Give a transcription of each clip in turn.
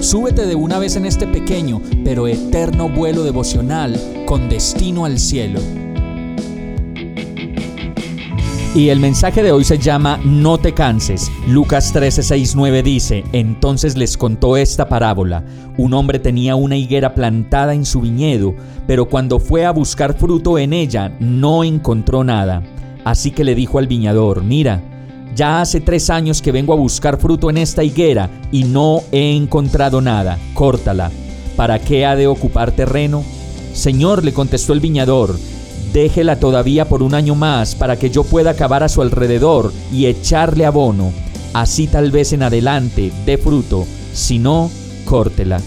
súbete de una vez en este pequeño pero eterno vuelo devocional con destino al cielo. Y el mensaje de hoy se llama No te canses. Lucas 13:69 dice, entonces les contó esta parábola. Un hombre tenía una higuera plantada en su viñedo, pero cuando fue a buscar fruto en ella no encontró nada. Así que le dijo al viñador, mira, ya hace tres años que vengo a buscar fruto en esta higuera y no he encontrado nada. Córtala. ¿Para qué ha de ocupar terreno? Señor, le contestó el viñador, déjela todavía por un año más para que yo pueda cavar a su alrededor y echarle abono. Así tal vez en adelante dé fruto, si no, córtela.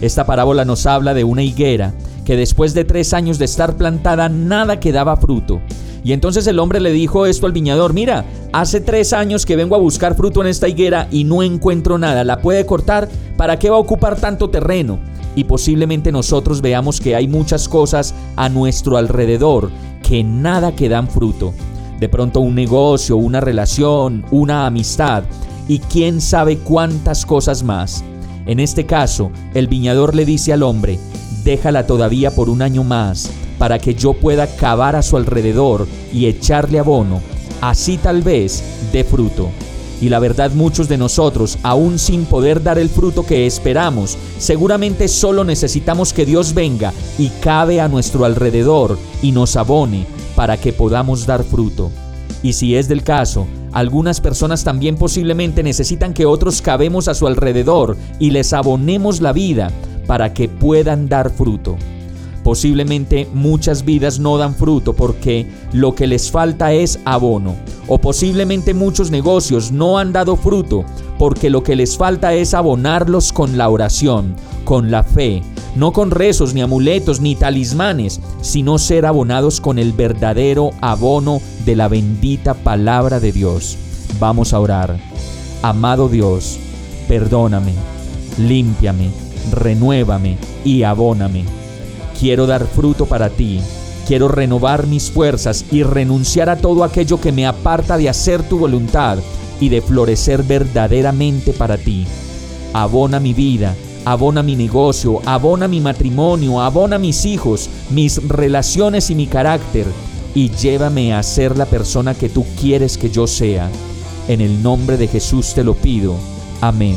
Esta parábola nos habla de una higuera que después de tres años de estar plantada nada quedaba fruto. Y entonces el hombre le dijo esto al viñador, mira, hace tres años que vengo a buscar fruto en esta higuera y no encuentro nada, ¿la puede cortar? ¿Para qué va a ocupar tanto terreno? y posiblemente nosotros veamos que hay muchas cosas a nuestro alrededor que nada que dan fruto. De pronto un negocio, una relación, una amistad y quién sabe cuántas cosas más. En este caso, el viñador le dice al hombre, déjala todavía por un año más, para que yo pueda cavar a su alrededor y echarle abono, así tal vez dé fruto. Y la verdad muchos de nosotros, aún sin poder dar el fruto que esperamos, seguramente solo necesitamos que Dios venga y cabe a nuestro alrededor y nos abone para que podamos dar fruto. Y si es del caso, algunas personas también posiblemente necesitan que otros cabemos a su alrededor y les abonemos la vida para que puedan dar fruto. Posiblemente muchas vidas no dan fruto porque lo que les falta es abono. O posiblemente muchos negocios no han dado fruto porque lo que les falta es abonarlos con la oración, con la fe, no con rezos ni amuletos ni talismanes, sino ser abonados con el verdadero abono de la bendita palabra de Dios. Vamos a orar. Amado Dios, perdóname, límpiame, renuévame y abóname Quiero dar fruto para ti. Quiero renovar mis fuerzas y renunciar a todo aquello que me aparta de hacer tu voluntad y de florecer verdaderamente para ti. Abona mi vida, abona mi negocio, abona mi matrimonio, abona mis hijos, mis relaciones y mi carácter, y llévame a ser la persona que tú quieres que yo sea. En el nombre de Jesús te lo pido. Amén.